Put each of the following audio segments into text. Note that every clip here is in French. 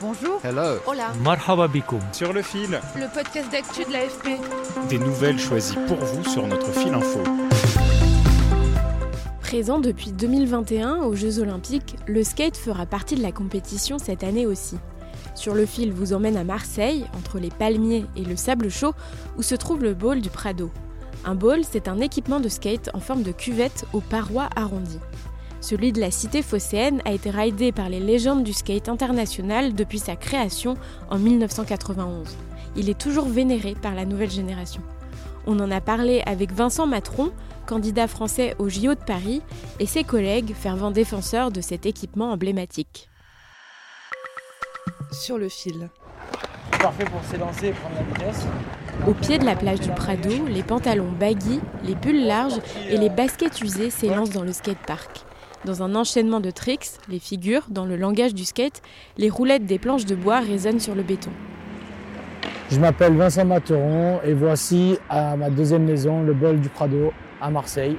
Bonjour. Hello. Hola. Marhaba bikoum. Sur le fil, Le podcast d'actu de l'AFP. des nouvelles choisies pour vous sur notre fil info. Présent depuis 2021 aux Jeux Olympiques, le skate fera partie de la compétition cette année aussi. Sur le fil vous emmène à Marseille, entre les palmiers et le sable chaud, où se trouve le bowl du Prado. Un bowl, c'est un équipement de skate en forme de cuvette aux parois arrondies. Celui de la cité phocéenne a été raidé par les légendes du skate international depuis sa création en 1991. Il est toujours vénéré par la nouvelle génération. On en a parlé avec Vincent Matron, candidat français au JO de Paris, et ses collègues, fervents défenseurs de cet équipement emblématique. Sur le fil. Parfait pour s'élancer et prendre la vitesse. Au pied de la plage du Prado, les pantalons baggy, les pulls larges et les baskets usées s'élancent dans le skatepark. Dans un enchaînement de tricks, les figures, dans le langage du skate, les roulettes des planches de bois résonnent sur le béton. Je m'appelle Vincent Materon et voici à ma deuxième maison, le bol du Prado, à Marseille.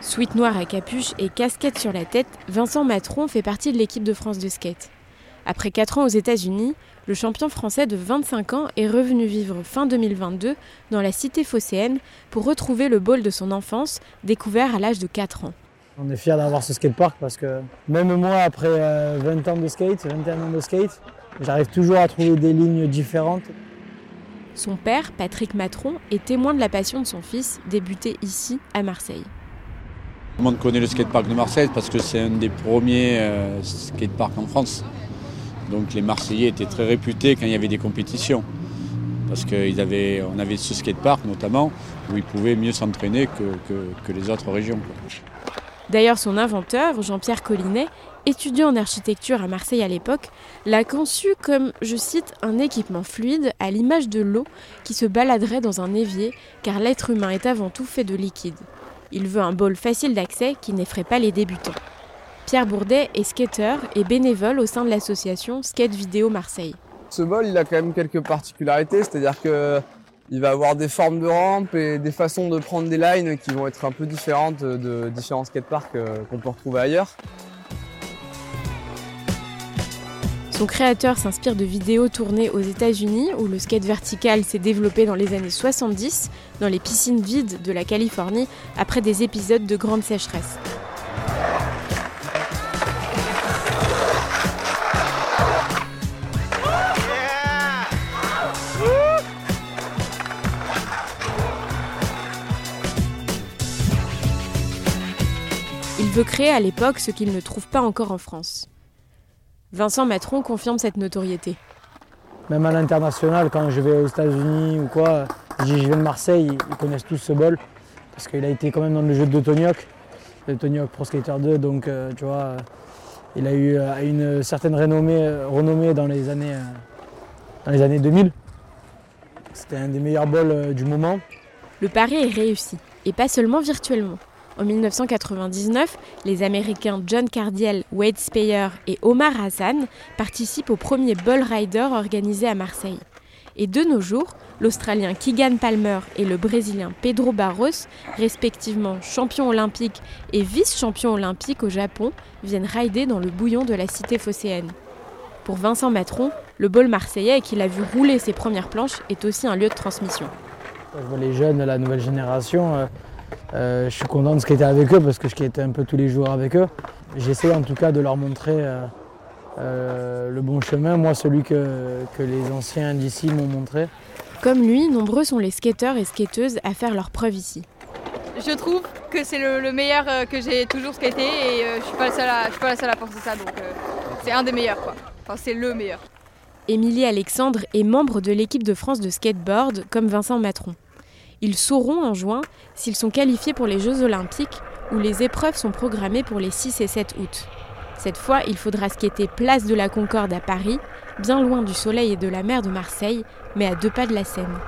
Sweat noir à capuche et casquette sur la tête, Vincent Matron fait partie de l'équipe de France de skate. Après 4 ans aux États-Unis, le champion français de 25 ans est revenu vivre fin 2022 dans la cité phocéenne pour retrouver le bol de son enfance, découvert à l'âge de 4 ans. On est fiers d'avoir ce skatepark parce que même moi, après euh, 20 ans de skate, 21 ans de skate, j'arrive toujours à trouver des lignes différentes. Son père, Patrick Matron, est témoin de la passion de son fils, débuté ici, à Marseille. Tout le monde connaît le skatepark de Marseille parce que c'est un des premiers euh, skateparks en France. Donc les Marseillais étaient très réputés quand il y avait des compétitions. Parce qu'on avait, on avait ce skatepark notamment où ils pouvaient mieux s'entraîner que, que- que les autres régions. quoi. D'ailleurs, son inventeur, Jean-Pierre Collinet, étudiant en architecture à Marseille à l'époque, l'a conçu comme, je cite, un équipement fluide à l'image de l'eau qui se baladerait dans un évier, car l'être humain est avant tout fait de liquide. Il veut un bol facile d'accès qui n'effraie pas les débutants. Pierre Bourdet est skateur et bénévole au sein de l'association Skate Vidéo Marseille. Ce bol, il a quand même quelques particularités, c'est-à-dire que il va avoir des formes de rampes et des façons de prendre des lines qui vont être un peu différentes de différents skateparks euh, qu'on peut retrouver ailleurs. Son créateur s'inspire de vidéos tournées aux États-Unis où le skate vertical s'est développé dans les années 70 dans les piscines vides de la Californie après des épisodes de grande sécheresse. Veut créer à l'époque ce qu'il ne trouve pas encore en France. Vincent Matron confirme cette notoriété. Même à l'international, quand je vais aux États-Unis ou quoi, je viens de Marseille, ils connaissent tous ce bol. Parce qu'il a été quand même dans le jeu de Tonyok, le Tonyok Pro Skater 2, donc euh, tu vois, euh, il a eu euh, une certaine renommée, renommée dans, les années, dans les années 2000. C'était un des meilleurs bols du moment. Le pari est réussi, et pas seulement virtuellement. En 1999, les Américains John Cardiel, Wade Speyer et Omar Hassan participent au premier Bull Rider organisé à Marseille. Et de nos jours, l'Australien Keegan Palmer et le Brésilien Pedro Barros, respectivement champion olympique et vice-champion olympique au Japon, viennent rider dans le bouillon de la cité phocéenne. Pour Vincent Matron, le bol marseillais qu'il a vu rouler ses premières planches est aussi un lieu de transmission. Les jeunes, la nouvelle génération, euh, je suis content de skater avec eux parce que je skatais un peu tous les jours avec eux. J'essaie en tout cas de leur montrer euh, euh, le bon chemin, moi celui que, que les anciens d'ici m'ont montré. Comme lui, nombreux sont les skateurs et skateuses à faire leur preuve ici. Je trouve que c'est le, le meilleur euh, que j'ai toujours skaté et euh, je suis pas la seule à, je suis pas la seule à penser ça donc euh, c'est un des meilleurs quoi. Enfin c'est le meilleur. Émilie Alexandre est membre de l'équipe de France de skateboard comme Vincent Matron. Ils sauront en juin s'ils sont qualifiés pour les Jeux Olympiques où les épreuves sont programmées pour les 6 et 7 août. Cette fois, il faudra skater place de la Concorde à Paris, bien loin du soleil et de la mer de Marseille, mais à deux pas de la Seine.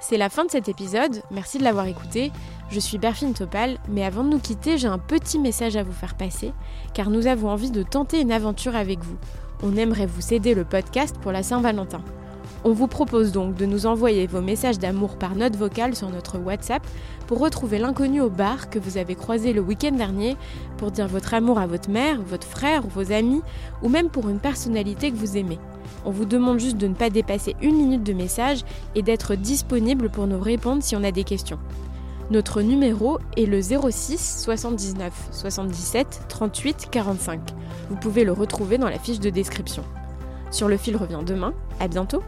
C'est la fin de cet épisode, merci de l'avoir écouté. Je suis Berfine Topal, mais avant de nous quitter, j'ai un petit message à vous faire passer, car nous avons envie de tenter une aventure avec vous. On aimerait vous céder le podcast pour la Saint-Valentin. On vous propose donc de nous envoyer vos messages d'amour par note vocale sur notre WhatsApp pour retrouver l'inconnu au bar que vous avez croisé le week-end dernier, pour dire votre amour à votre mère, votre frère vos amis, ou même pour une personnalité que vous aimez. On vous demande juste de ne pas dépasser une minute de message et d'être disponible pour nous répondre si on a des questions. Notre numéro est le 06 79 77 38 45. Vous pouvez le retrouver dans la fiche de description. Sur le fil revient demain. À bientôt!